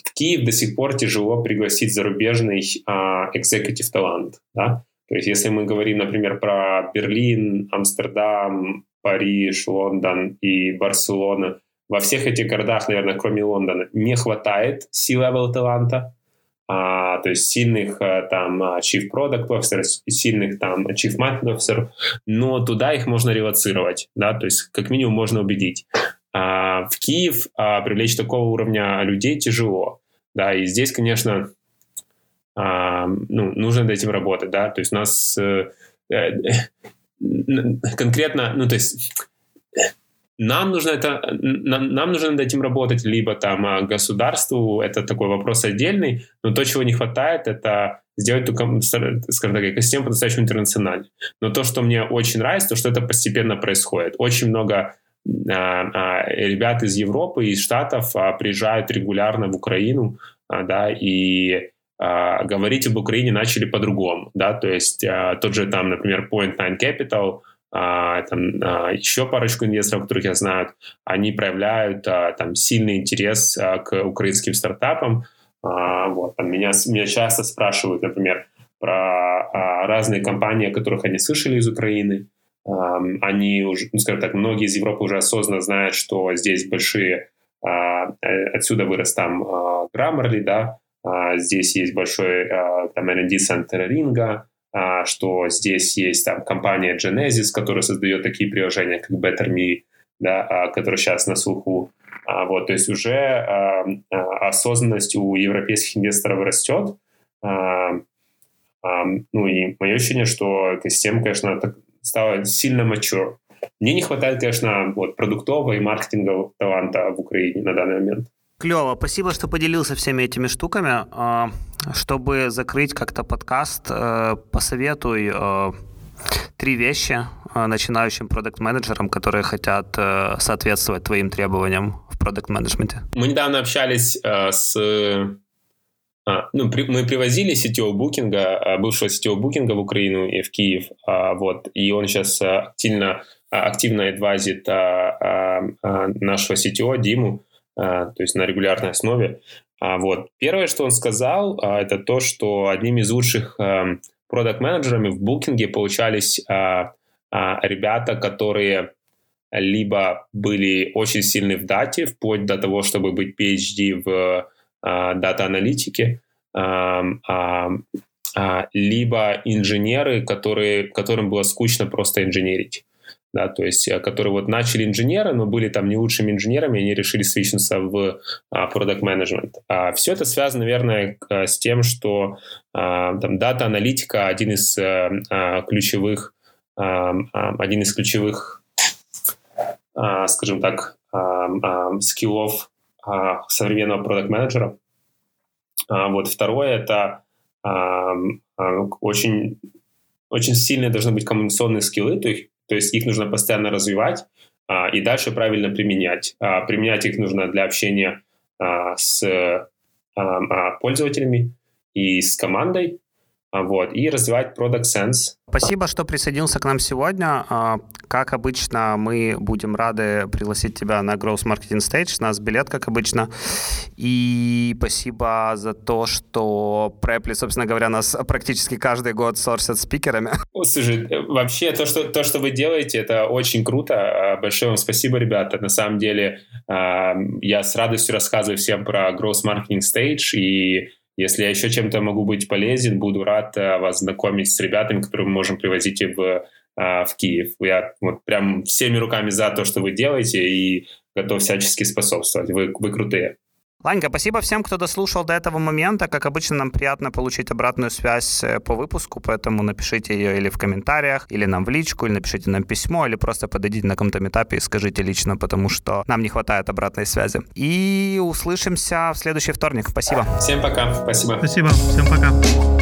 в Киев до сих пор тяжело пригласить зарубежный а, executive талант. Да? То есть если мы говорим, например, про Берлин, Амстердам, Париж, Лондон и Барселона, во всех этих городах, наверное, кроме Лондона, не хватает C-level таланта а, то есть сильных э, там а, Chief Product Officer, сильных там Chief Marketing Officer, но туда их можно релацировать, да, то есть как минимум можно убедить. В Киев а, привлечь такого уровня людей тяжело, да, и здесь, конечно, а, ну, нужно над этим работать, да, то есть у нас э, э, конкретно, ну, то есть нам нужно это, нам, нам нужно над этим работать, либо там а, государству, это такой вопрос отдельный, но то, чего не хватает, это сделать эту, скажем так, экосистему по-настоящему интернациональной. Но то, что мне очень нравится, то, что это постепенно происходит. Очень много ребят из Европы, из Штатов а, приезжают регулярно в Украину, а, да, и а, говорить об Украине начали по-другому, да, то есть тот же там, например, Point Nine Capital – там, еще парочку инвесторов, которых я знаю, они проявляют там сильный интерес к украинским стартапам. Вот, там, меня, меня часто спрашивают, например, про разные компании, о которых они слышали из Украины. Они уже, ну, скажем так, многие из Европы уже осознанно знают, что здесь большие, а, э, отсюда вырос там а, Grammarly, да, а, здесь есть большой там R&D центр Ринга, что здесь есть там компания Genesis, которая создает такие приложения, как Better Me, да, которая сейчас на слуху. Вот, то есть уже осознанность у европейских инвесторов растет. Ну и мое ощущение, что экосистема, конечно, стала сильно mature. Мне не хватает, конечно, вот, продуктового и маркетингового таланта в Украине на данный момент. Клево, спасибо, что поделился всеми этими штуками. А, чтобы закрыть как-то подкаст, э, посоветуй э, три вещи э, начинающим продукт-менеджерам, которые хотят соответствовать твоим требованиям в продукт-менеджменте. Мы недавно общались с... А, ну, при, мы привозили сетевого букинга, бывшего сетевого букинга в Украину и в Киев, а, вот, и он сейчас активно, активно адвайзит нашего сетевого Диму, а, то есть на регулярной основе. А вот первое, что он сказал, а, это то, что одним из лучших продакт-менеджерами в букинге получались ребята, которые либо были очень сильны в дате, вплоть до того, чтобы быть PhD в дата-аналитике, либо инженеры, которые, которым было скучно просто инженерить. да, то есть, э, которые вот начали инженеры, но были там не лучшими инженерами, они решили свичнуться в а, management. А все это связано, наверное, с тем, что а, там дата-аналитика один из а, а ключевых а, один из ключевых, а, скажем так, а, а, скиллов а, современного продукт-менеджера. А, вот второе это а, очень очень сильные должны быть коммуникационные скиллы, то есть то есть их нужно постоянно развивать и дальше правильно применять. Применять их нужно для общения с пользователями и с командой, вот, и развивать Product Sense. Спасибо, что присоединился к нам сегодня. А, как обычно, мы будем рады пригласить тебя на Growth Marketing Stage. У нас билет, как обычно. И спасибо за то, что Preply, собственно говоря, нас практически каждый год сорсят спикерами. Слушай, вообще то что, то, что вы делаете, это очень круто. А, большое вам спасибо, ребята. На самом деле, я с радостью рассказываю всем про Growth Marketing Stage и если я еще чем-то могу быть полезен, буду рад э, вас знакомить с ребятами, которые мы можем привозить в, э, в Киев. Я вот прям всеми руками за то, что вы делаете, и готов всячески способствовать. Вы, вы крутые. Ланька, спасибо всем, кто дослушал до этого момента. Как обычно, нам приятно получить обратную связь э, по выпуску, поэтому напишите ее или в комментариях, или нам в личку, или напишите нам письмо, или просто подойдите на каком-то этапе и скажите лично, потому что нам не хватает обратной связи. И услышимся в следующий вторник. Спасибо. Всем пока. Спасибо. Спасибо. Всем пока.